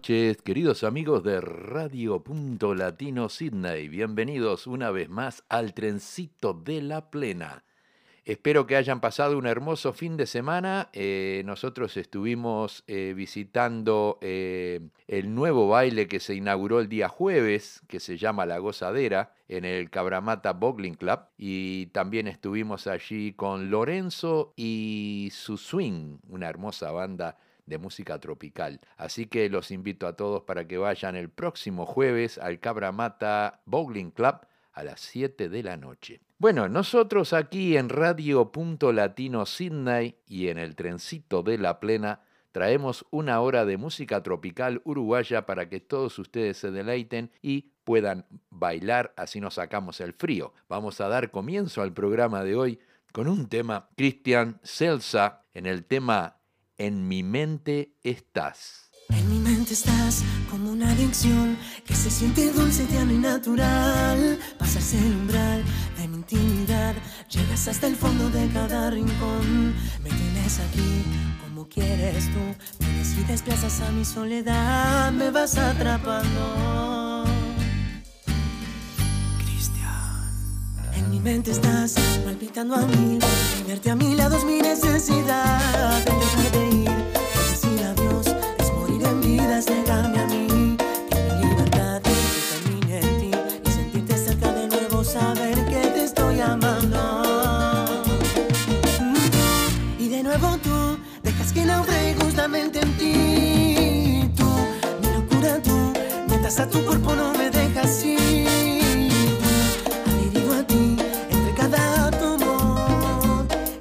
Noches, queridos amigos de Radio Punto Latino Sydney. Bienvenidos una vez más al trencito de la plena. Espero que hayan pasado un hermoso fin de semana. Eh, nosotros estuvimos eh, visitando eh, el nuevo baile que se inauguró el día jueves, que se llama La Gozadera, en el Cabramata Bowling Club. Y también estuvimos allí con Lorenzo y su Swing, una hermosa banda de música tropical. Así que los invito a todos para que vayan el próximo jueves al Cabramata Bowling Club a las 7 de la noche. Bueno, nosotros aquí en Radio Punto Latino Sydney y en el trencito de la plena traemos una hora de música tropical uruguaya para que todos ustedes se deleiten y puedan bailar, así nos sacamos el frío. Vamos a dar comienzo al programa de hoy con un tema Cristian Celsa en el tema En mi mente estás. En mi mente estás como una adicción que se siente dulce, tierno y natural. Pasas el umbral de mi intimidad, llegas hasta el fondo de cada rincón. Me tienes aquí como quieres tú, vienes y desplazas a mi soledad, me vas atrapando. Cristian. En mi mente estás palpitando a mí, tenerte a mi lado es mi necesidad. En ti. Tú, mi locura tú, mientras a tu cuerpo no me dejas ir. Adherido a ti, entre cada átomo,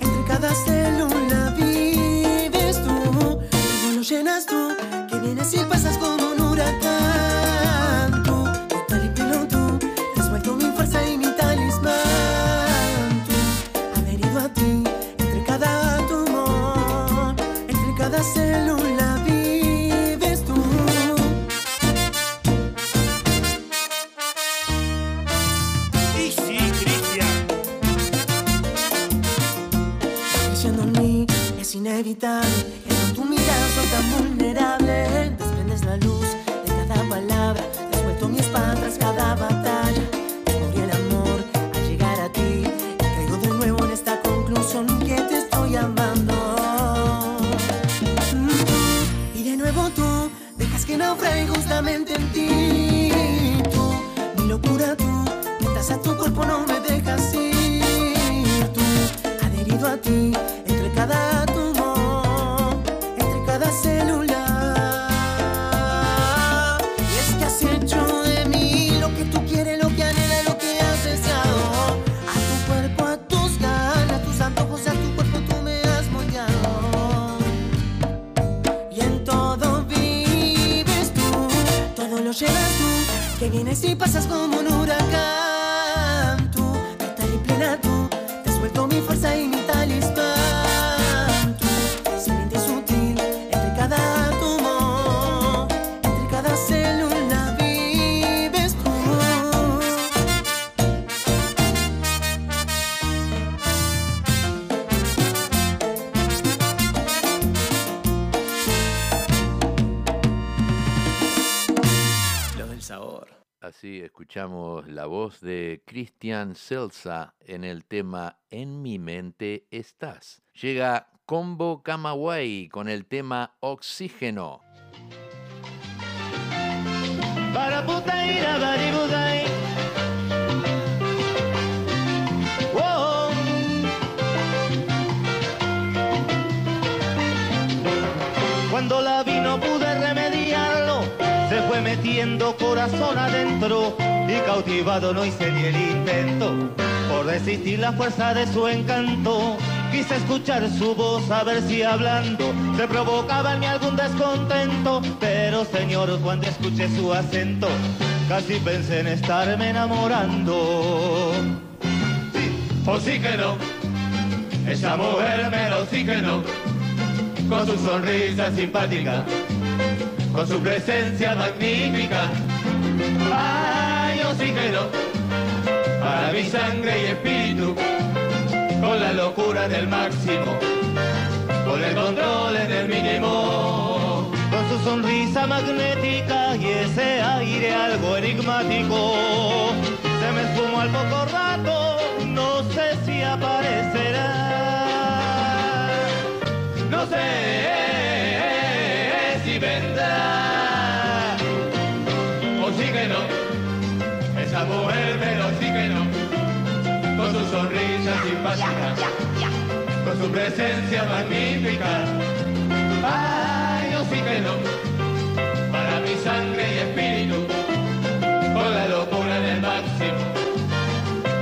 entre cada célula vives tú. Luego lo llenas tú, que vienes y pasas como un huracán. Inevitable que con tu mirada soy tan vulnerable. Desprendes la luz de cada palabra has vuelto mi espada tras cada batalla. Descubrí el amor al llegar a ti y caigo de nuevo en esta conclusión que te estoy amando. Mm, y de nuevo tú dejas que naufrague justamente en ti. Tú mi locura tú mientras a tu cuerpo no de Christian Celsa en el tema En mi mente estás. Llega Combo Camagüey con el tema Oxígeno. Cuando la latiendo corazón adentro y cautivado no hice ni el intento por resistir la fuerza de su encanto. Quise escuchar su voz a ver si hablando se provocaba en mí algún descontento, pero señor cuando escuché su acento casi pensé en estarme enamorando. Sí, o sí que no, esa mujer me lo sí que no, con su sonrisa simpática, con su presencia magnífica. Ay, yo sí que no, para mi sangre y espíritu, con la locura del máximo, con el control en el mínimo. con su sonrisa magnética y ese aire algo enigmático. Se me esfumó al poco rato, no sé si aparecerá. No sé Con su sonrisa simpática, con su presencia magnífica. Ay, yo sí que no. Para mi sangre y espíritu, con la locura en el máximo,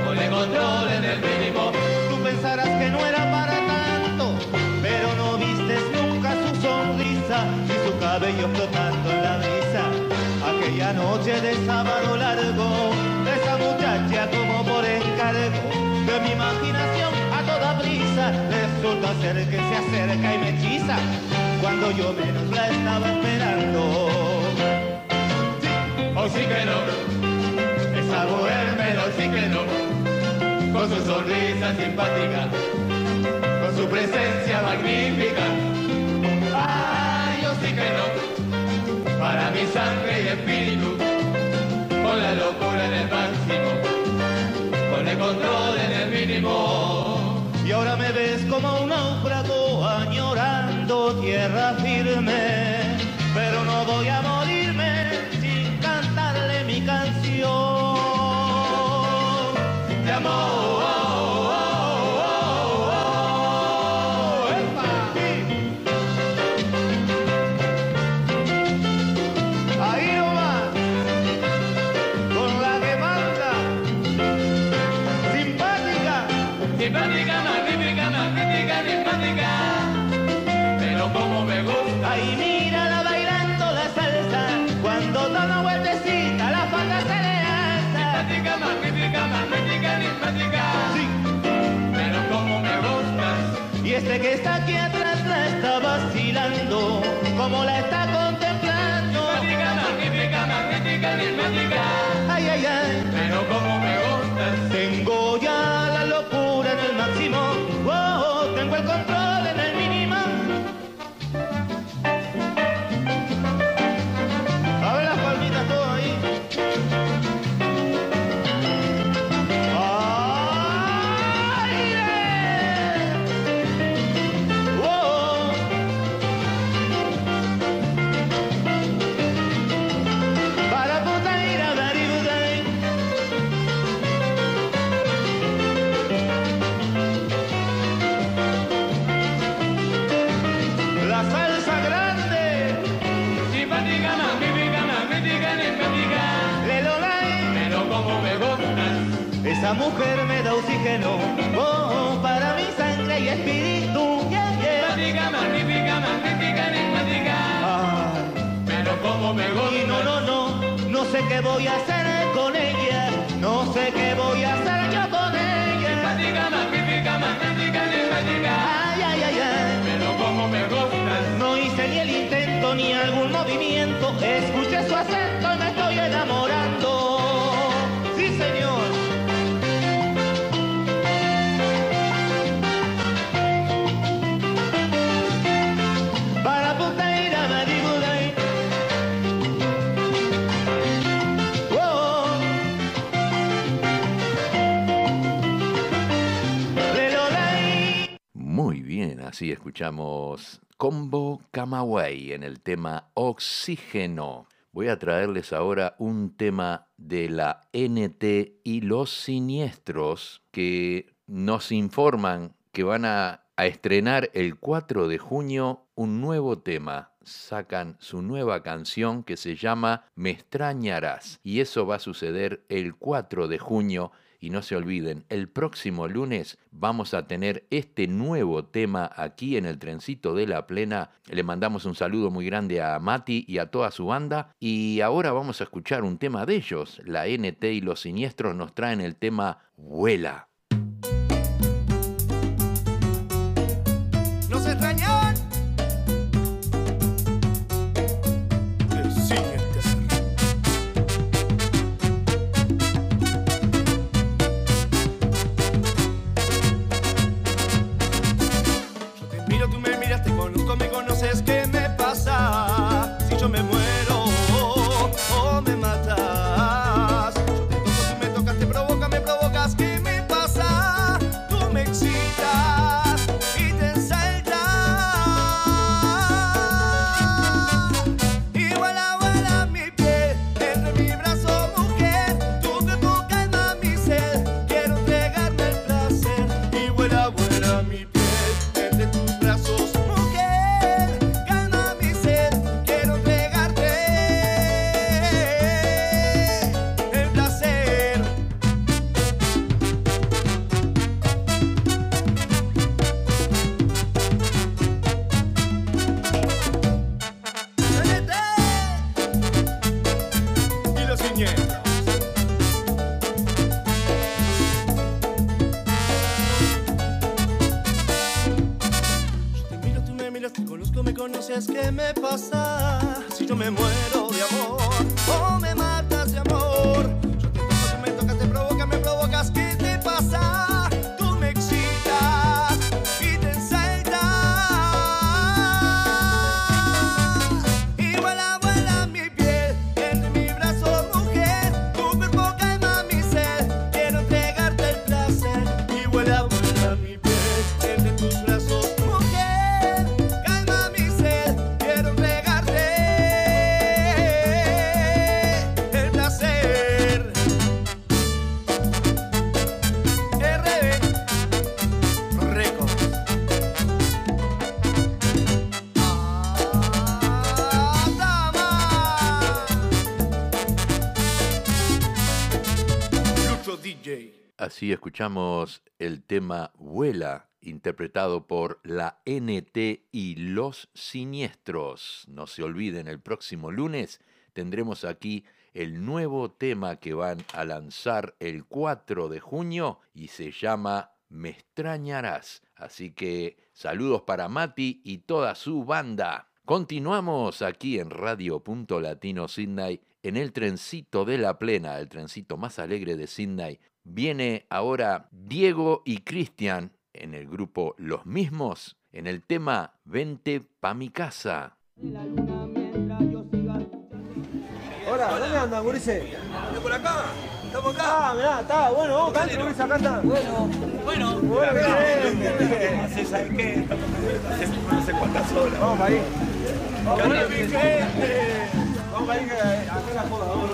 con el control en el mínimo. Tú pensarás que no era para tanto, pero no vistes nunca su sonrisa y su cabello flotando en la brisa. Aquella noche de sábado largo, esa muchacha como por encargo mi imaginación. A toda prisa, resulta ser que se acerca y me hechiza. Cuando yo menos la estaba esperando. Hoy sí que no, esa mujer pero sí que no, con su sonrisa simpática, con su presencia magnífica. Ay, yo sí que no, para mi sangre y espíritu, con la locura en el máximo, el mínimo. Y ahora me ves como un náufrago añorando tierra firme, pero no voy a morirme qué voy a hacer con ella, no sé qué voy a hacer yo con ella. Simpática, magnífica, magnífica, simpática. Ay, ay, ay, ay. Pero como me gustas. No hice ni el intento ni algún movimiento, escuché su acento y me estoy enamorando. Bien, así escuchamos Combo Camagüey en el tema Oxígeno. Voy a traerles ahora un tema de la NT y los siniestros que nos informan que van a, a estrenar el 4 de junio un nuevo tema. sacan su nueva canción que se llama Me extrañarás. Y eso va a suceder el 4 de junio. Y no se olviden, el próximo lunes vamos a tener este nuevo tema aquí en el trencito de la plena. Le mandamos un saludo muy grande a Mati y a toda su banda. Y ahora vamos a escuchar un tema de ellos. La NT y los siniestros nos traen el tema Vuela. Te conozco, me conoces, ¿qué Así escuchamos el tema Vuela, interpretado por la NT y los Siniestros. No se olviden, el próximo lunes tendremos aquí el nuevo tema que van a lanzar el 4 de junio y se llama Me extrañarás. Así que saludos para Mati y toda su banda. Continuamos aquí en Radio Punto Latino Sydney, en el trencito de la plena, el trencito más alegre de Sydney. Viene ahora Diego y Cristian en el grupo Los Mismos, en el tema Vente pa' mi casa. Hola, ¿dónde andan, gurises? por acá, estamos Ah, mirá, está, bueno, vamos, canten, gurises, acá están. Bueno, Bueno, bueno, bien. Así, ¿sabes qué? Estamos hace no sé cuántas horas. Vamos para ahí. Vamos ¡Hola, para ahí. gente! Vamos para ahí, que acá la joda, vamos.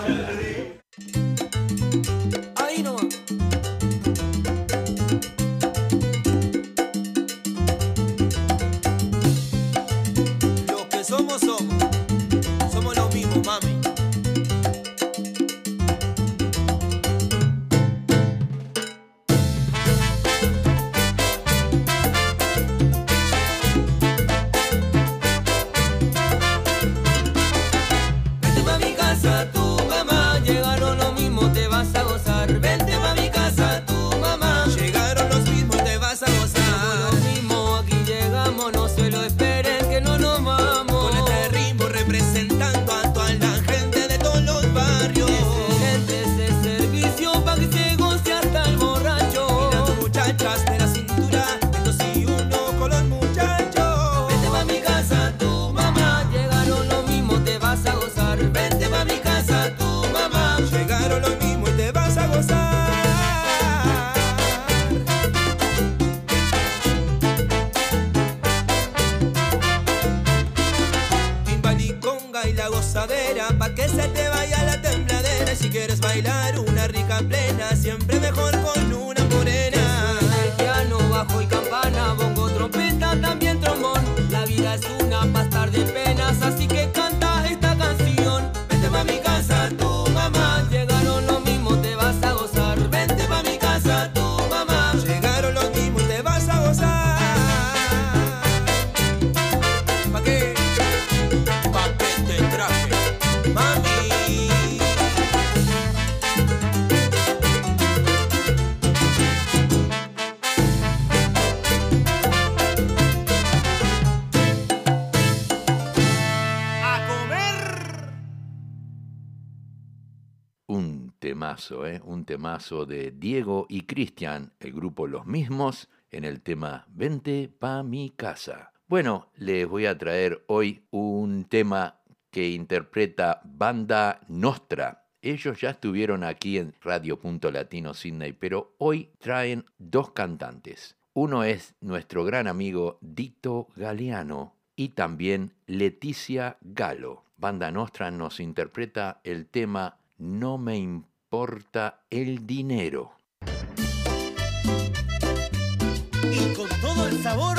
¿eh? un temazo de Diego y Cristian, el grupo Los Mismos, en el tema Vente pa mi casa. Bueno, les voy a traer hoy un tema que interpreta Banda Nostra. Ellos ya estuvieron aquí en Radio Punto Latino Sydney, pero hoy traen dos cantantes. Uno es nuestro gran amigo Dito Galeano y también Leticia Galo. Banda Nostra nos interpreta el tema No me importa importa el dinero. Y con todo el sabor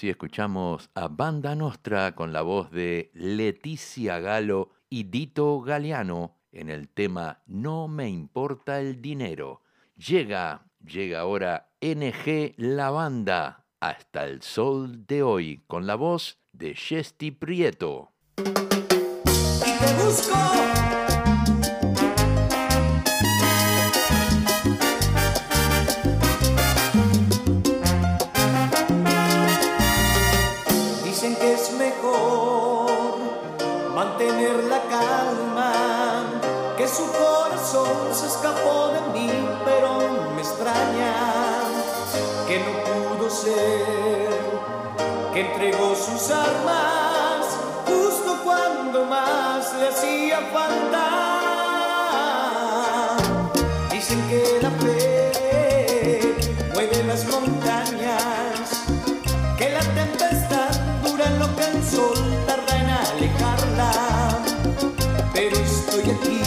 Así escuchamos a Banda Nostra con la voz de Leticia Galo y Dito Galeano en el tema No me importa el dinero. Llega, llega ahora NG La Banda hasta el sol de hoy con la voz de Chesty Prieto. mantener la calma, que su corazón se escapó de mí, pero me extraña que no pudo ser, que entregó sus armas justo cuando más le hacía falta. you get deep.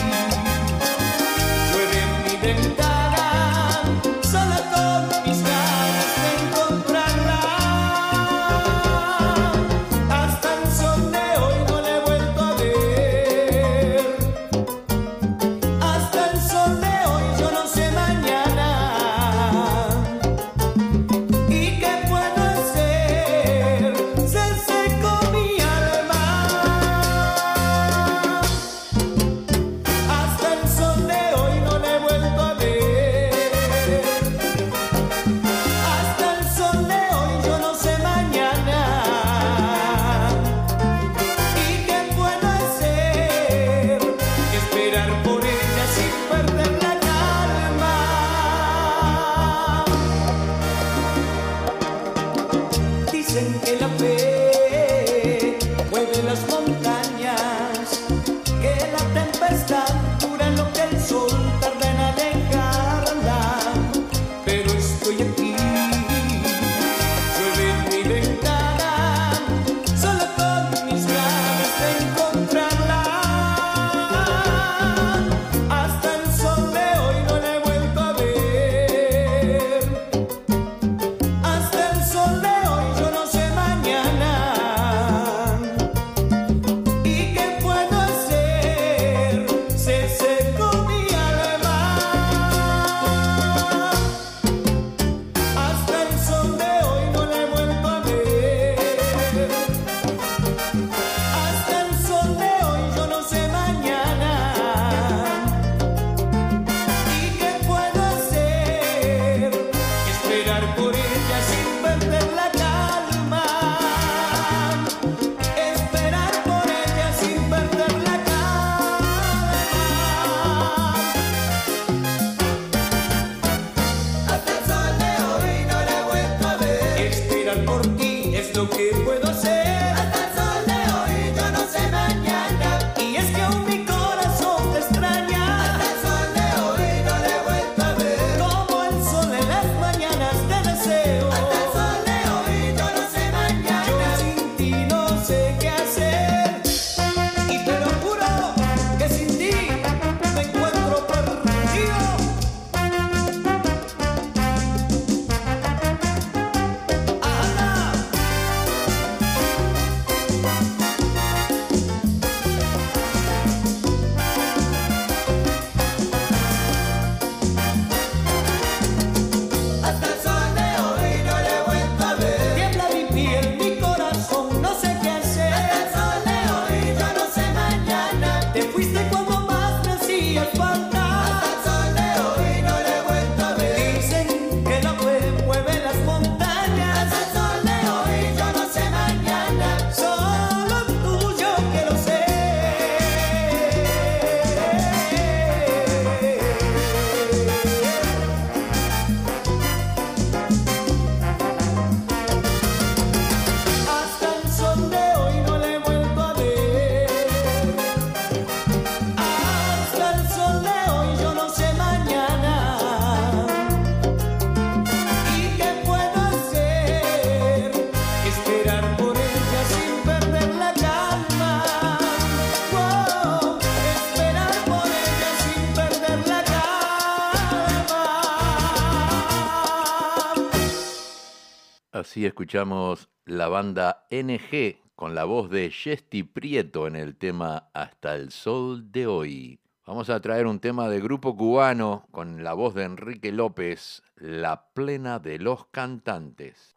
escuchamos la banda NG con la voz de Chesty Prieto en el tema Hasta el Sol de hoy. Vamos a traer un tema de grupo cubano con la voz de Enrique López, La Plena de los Cantantes.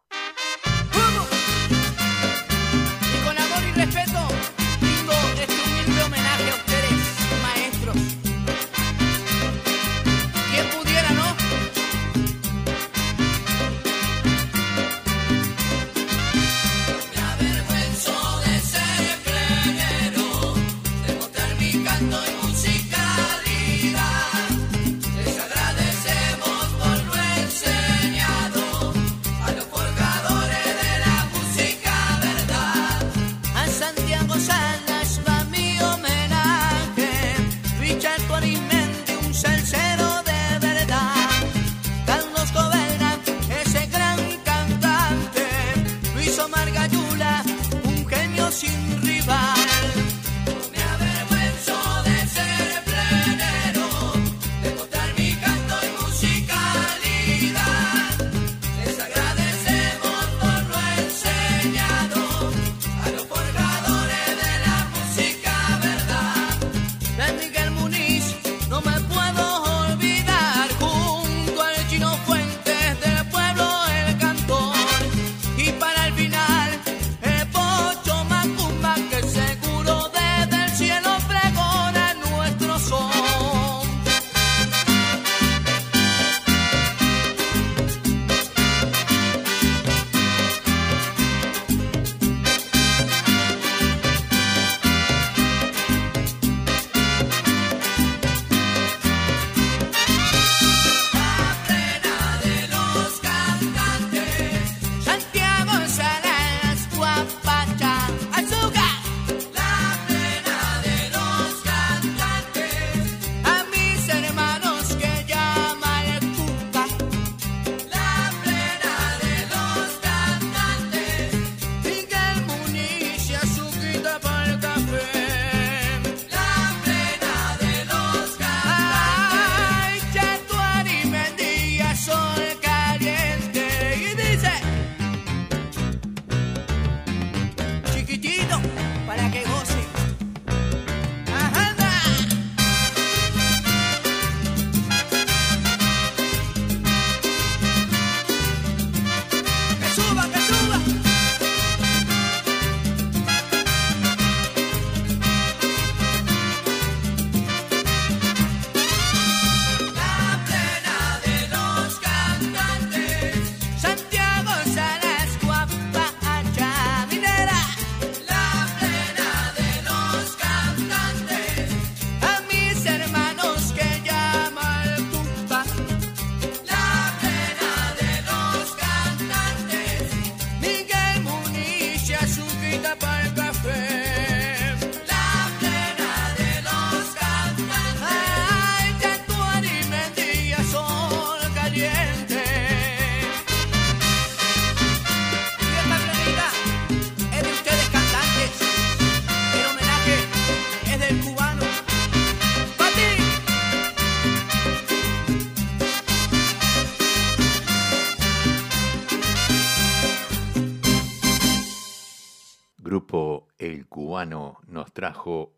trajo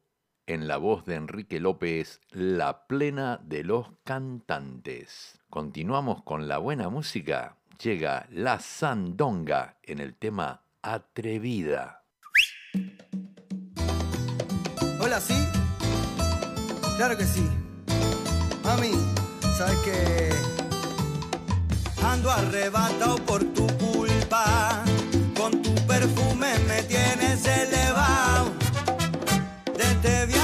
en la voz de Enrique López La plena de los cantantes. Continuamos con la buena música. Llega la sandonga en el tema Atrevida. Hola, ¿sí? Claro que sí. Mami, sabes que ando arrebatado por tu culpa. Con tu perfume me tienes elevado te dio.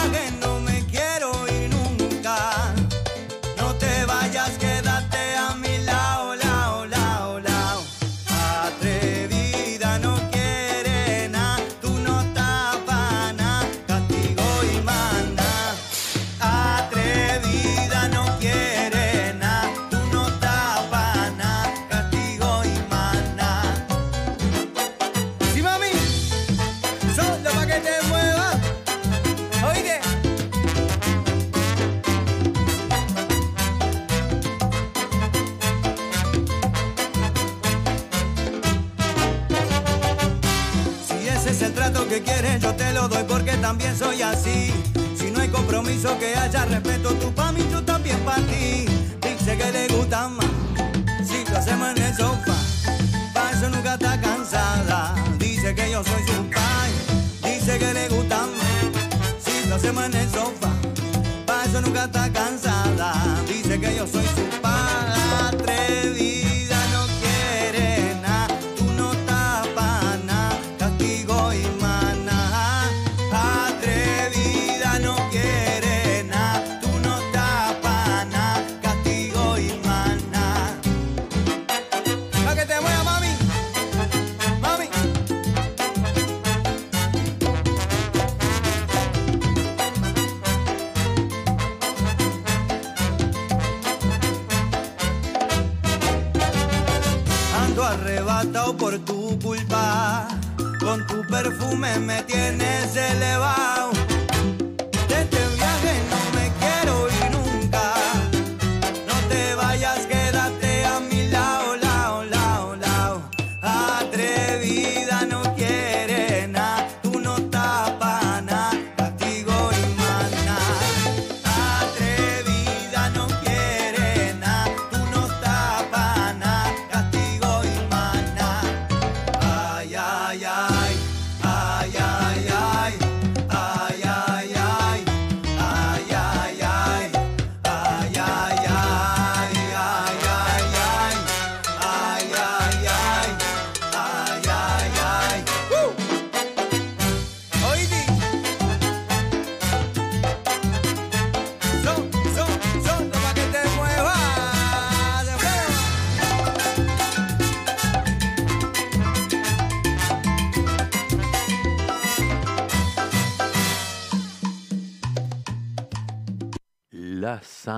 yo soy su pan. Dice que le gustan, si lo hacemos en el sofá, para eso nunca está cansado.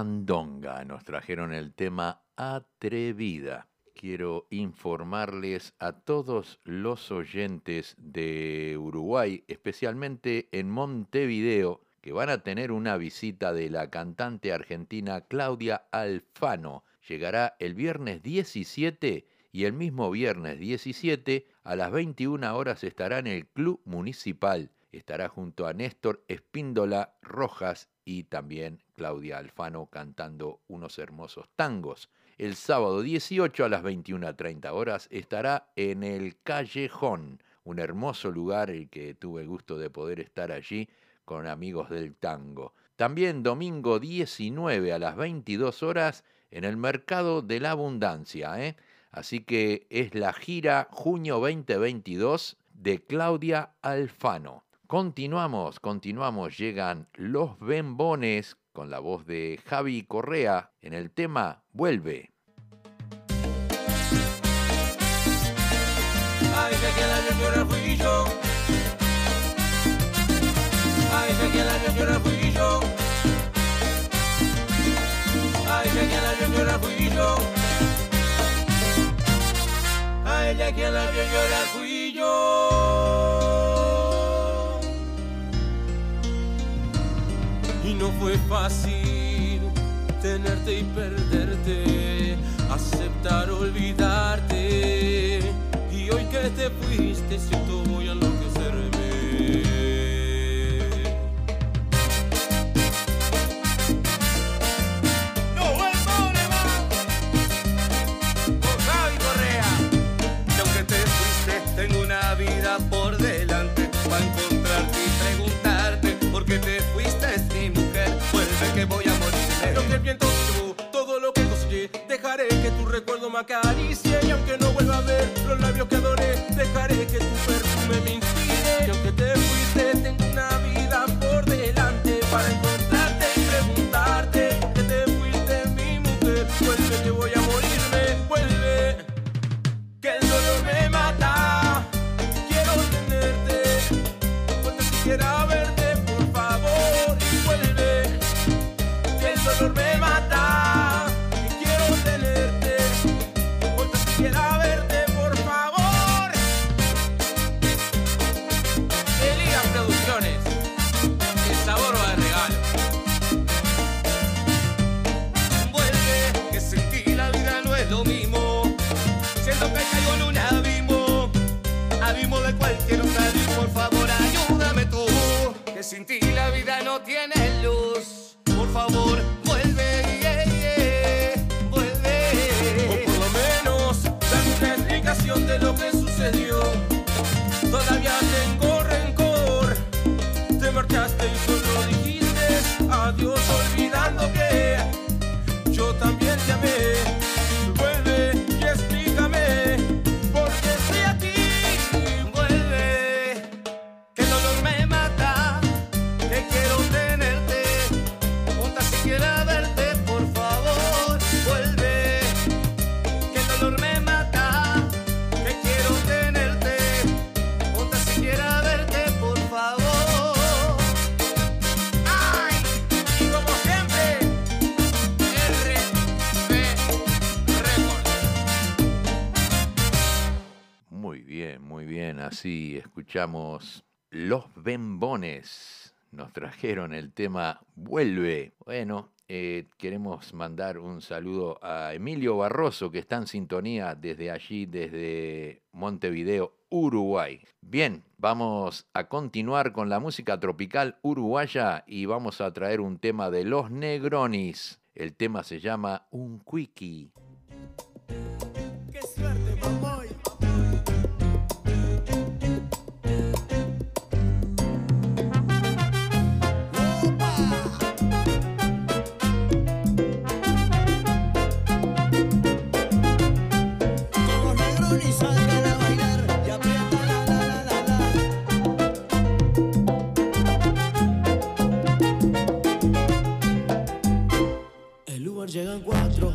La Sandonga nos trajeron el tema Atrevida. Quiero informarles a todos los oyentes de Uruguay, especialmente en Montevideo, que van a tener una visita de la cantante argentina Claudia Alfano. Llegará el viernes 17 y el mismo viernes 17 a las 21 horas estará en el Club Municipal. Estará junto a Néstor Espíndola Rojas y también Claudia Alfano cantando unos hermosos tangos. El sábado 18 a las 21.30 horas estará en el Callejón, un hermoso lugar el que tuve gusto de poder estar allí con amigos del tango. También domingo 19 a las 22 horas en el Mercado de la Abundancia. ¿eh? Así que es la gira junio 2022 de Claudia Alfano. Continuamos, continuamos, llegan los Bembones con la voz de Javi Correa en el tema Vuelve. Ay, ya que la llorar fui yo. Ay, ya que la llorar fui yo. Ay, ya que la llorar llorar fui yo. Fue fácil tenerte y perderte, aceptar olvidarte. Y hoy que te fuiste, siento voy a llevó, todo lo que conseguí, dejaré que tu recuerdo me acaricie. Y aunque no vuelva a ver los labios que adoré, dejaré que tu perfume me favor, vuelve, yeah, yeah, vuelve. O por lo menos, dame una explicación de lo que sucedió. Escuchamos Los Bembones. Nos trajeron el tema Vuelve. Bueno, eh, queremos mandar un saludo a Emilio Barroso, que está en sintonía desde allí, desde Montevideo, Uruguay. Bien, vamos a continuar con la música tropical uruguaya y vamos a traer un tema de Los Negronis. El tema se llama Un Quickie. El Uber llega en cuatro,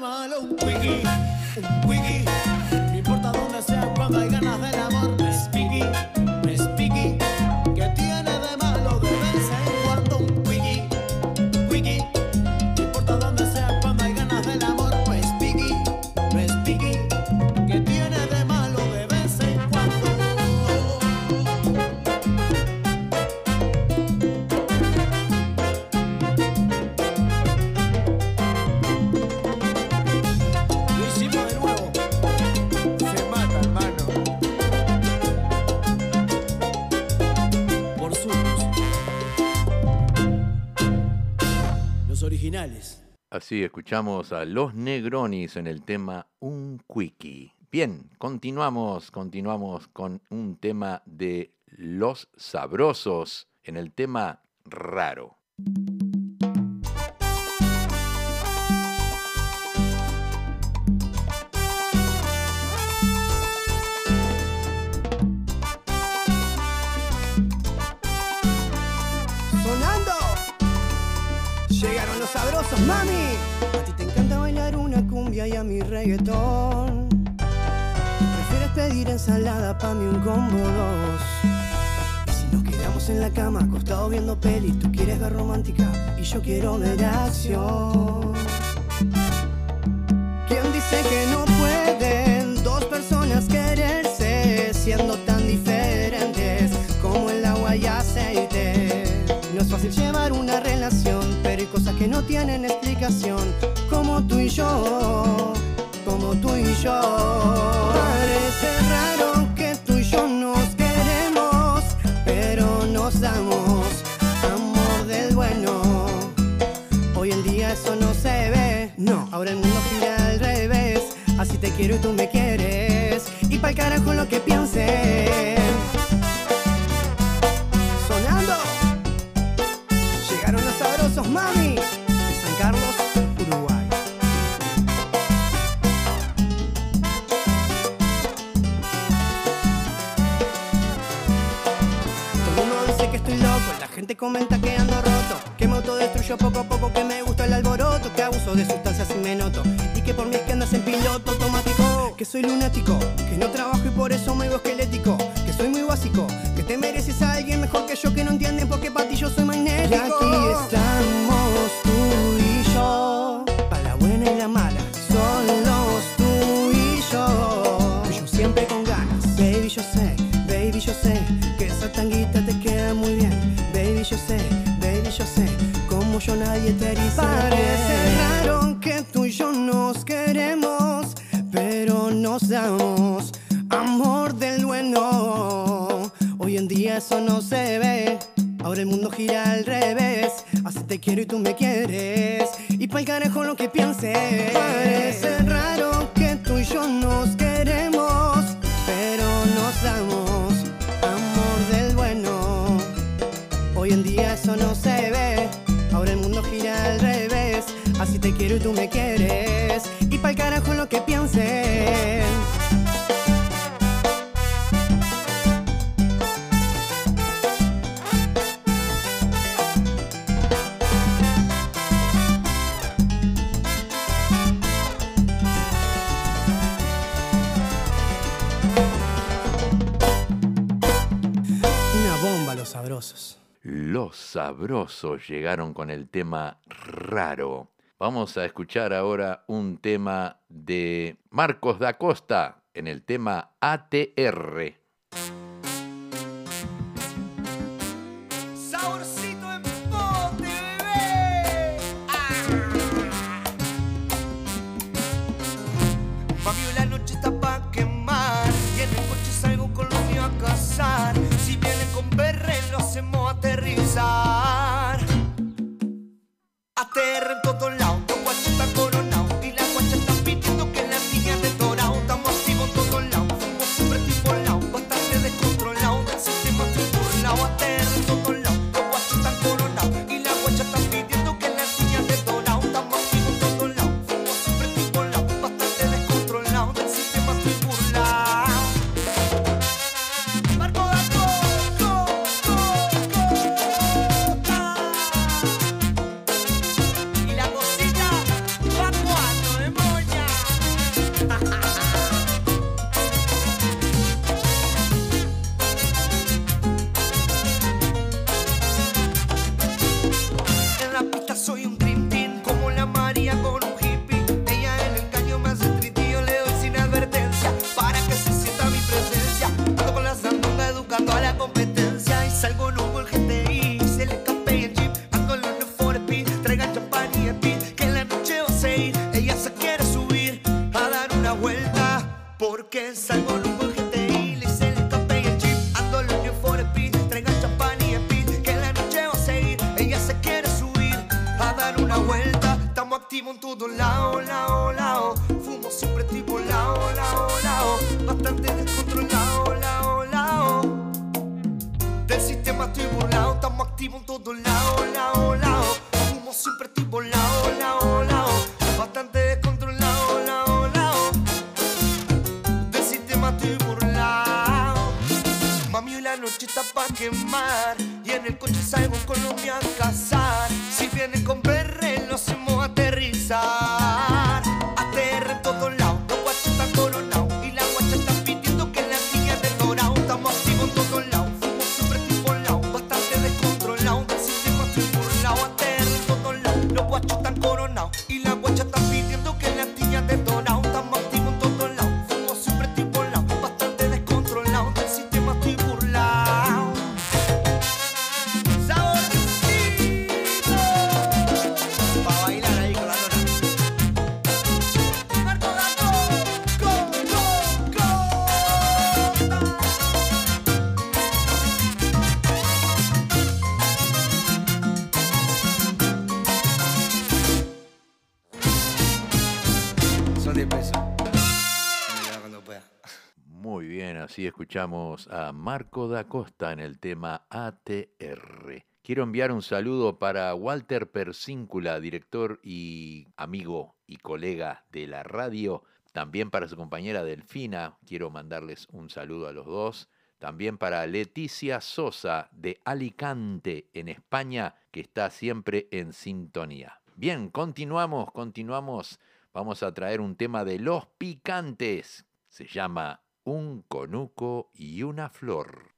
malo. Un wiki, un wiki. No importa dónde sea, cuando hay ganas de la sí, escuchamos a Los Negronis en el tema Un Quickie. Bien, continuamos, continuamos con un tema de Los Sabrosos en el tema Raro. sabrosos, mami. A ti te encanta bailar una cumbia y a mi reggaetón. Prefieres pedir ensalada pa' mí un combo dos. Y si nos quedamos en la cama, acostado viendo pelis, tú quieres ver romántica y yo quiero ver acción. ¿Quién dice que no pueden dos personas quererse siendo tan diferentes como el agua y aceite? No es fácil llevar una relación pero hay cosas que no tienen explicación, como tú y yo, como tú y yo. Parece raro que tú y yo nos queremos, pero nos damos amor del bueno. Hoy en día eso no se ve, no, ahora el mundo gira al revés, así te quiero y tú sabrosos llegaron con el tema raro. Vamos a escuchar ahora un tema de Marcos da Costa en el tema ATR. Si vienen con perre, lo hacemos aterrizar. A terra en todos. así escuchamos a Marco da Costa en el tema ATR. Quiero enviar un saludo para Walter Persíncula, director y amigo y colega de la radio. También para su compañera Delfina, quiero mandarles un saludo a los dos. También para Leticia Sosa de Alicante, en España, que está siempre en sintonía. Bien, continuamos, continuamos. Vamos a traer un tema de los picantes. Se llama un conuco y una flor.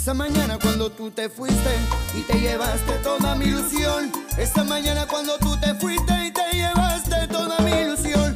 Esa mañana cuando tú te fuiste y te llevaste toda mi ilusión. Esa mañana cuando tú te fuiste y te llevaste toda mi ilusión.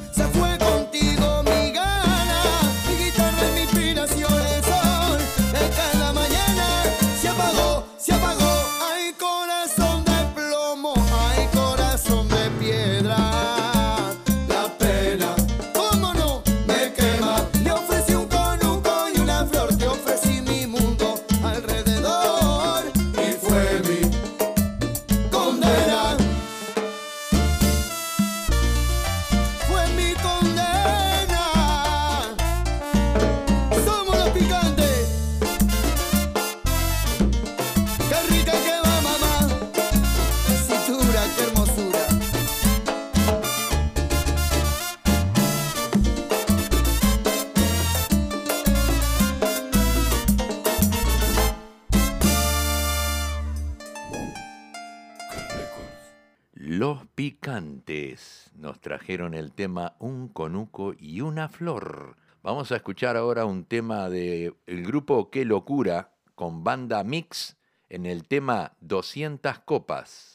Trajeron el tema Un conuco y una flor. Vamos a escuchar ahora un tema de el grupo Qué locura con banda Mix en el tema 200 copas.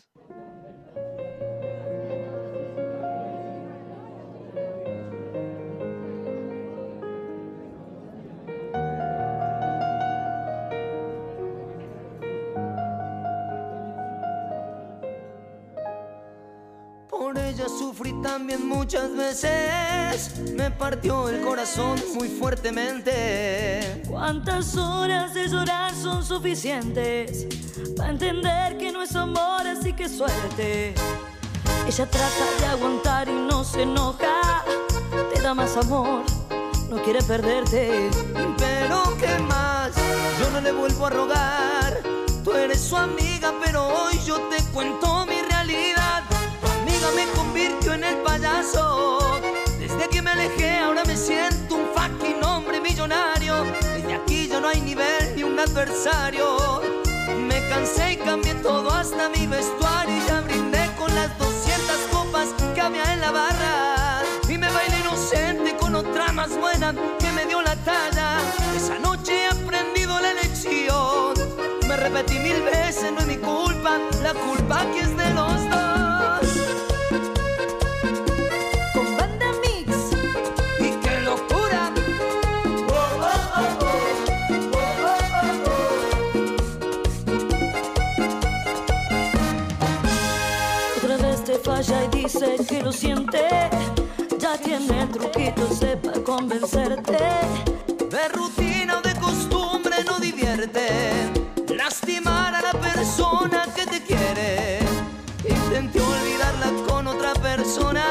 Ella sufrí también muchas veces, me partió el corazón muy fuertemente. ¿Cuántas horas de llorar son suficientes para entender que no es amor, así que suerte? Ella trata de aguantar y no se enoja, te da más amor, no quiere perderte. Pero qué más, yo no le vuelvo a rogar. Tú eres su amiga, pero hoy yo te cuento convirtió en el payaso. Desde que me alejé, ahora me siento un fucking hombre millonario. Desde aquí ya no hay nivel ni un adversario. Me cansé y cambié todo hasta mi vestuario y ya brindé con las 200 copas que había en la barra. Y me bailé inocente con otra más buena que me dio la talla. Esa noche he aprendido la lección. Me repetí mil veces, no es mi culpa, la culpa aquí es de los dos. Lo siente. Ya tiene truquitos para convencerte. De rutina o de costumbre no divierte Lastimar a la persona que te quiere Intenté olvidarla con otra persona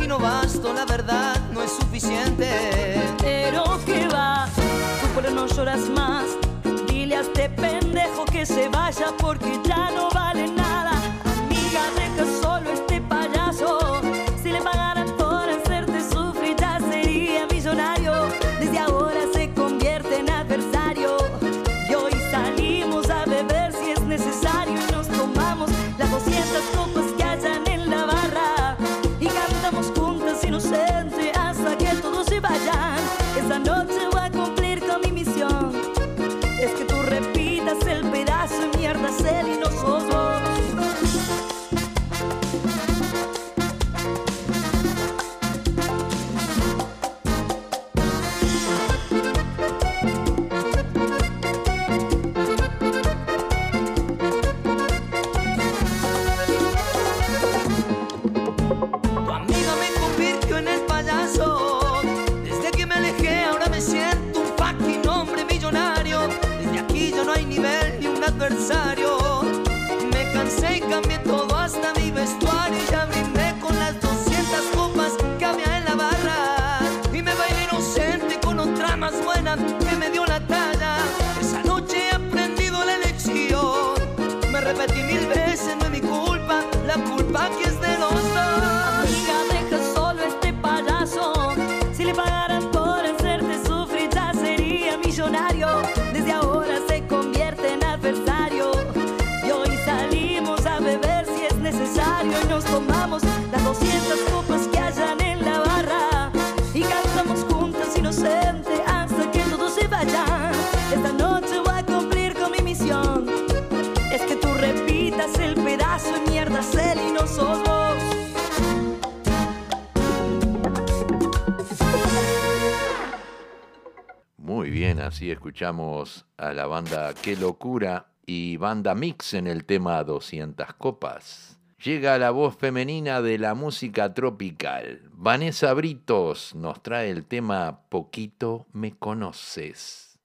Y no bastó, la verdad no es suficiente Pero que va, tú por no lloras más. Dile a este pendejo que se vaya porque escuchamos a la banda Qué Locura y Banda Mix en el tema 200 Copas. Llega la voz femenina de la música tropical. Vanessa Britos nos trae el tema Poquito me conoces.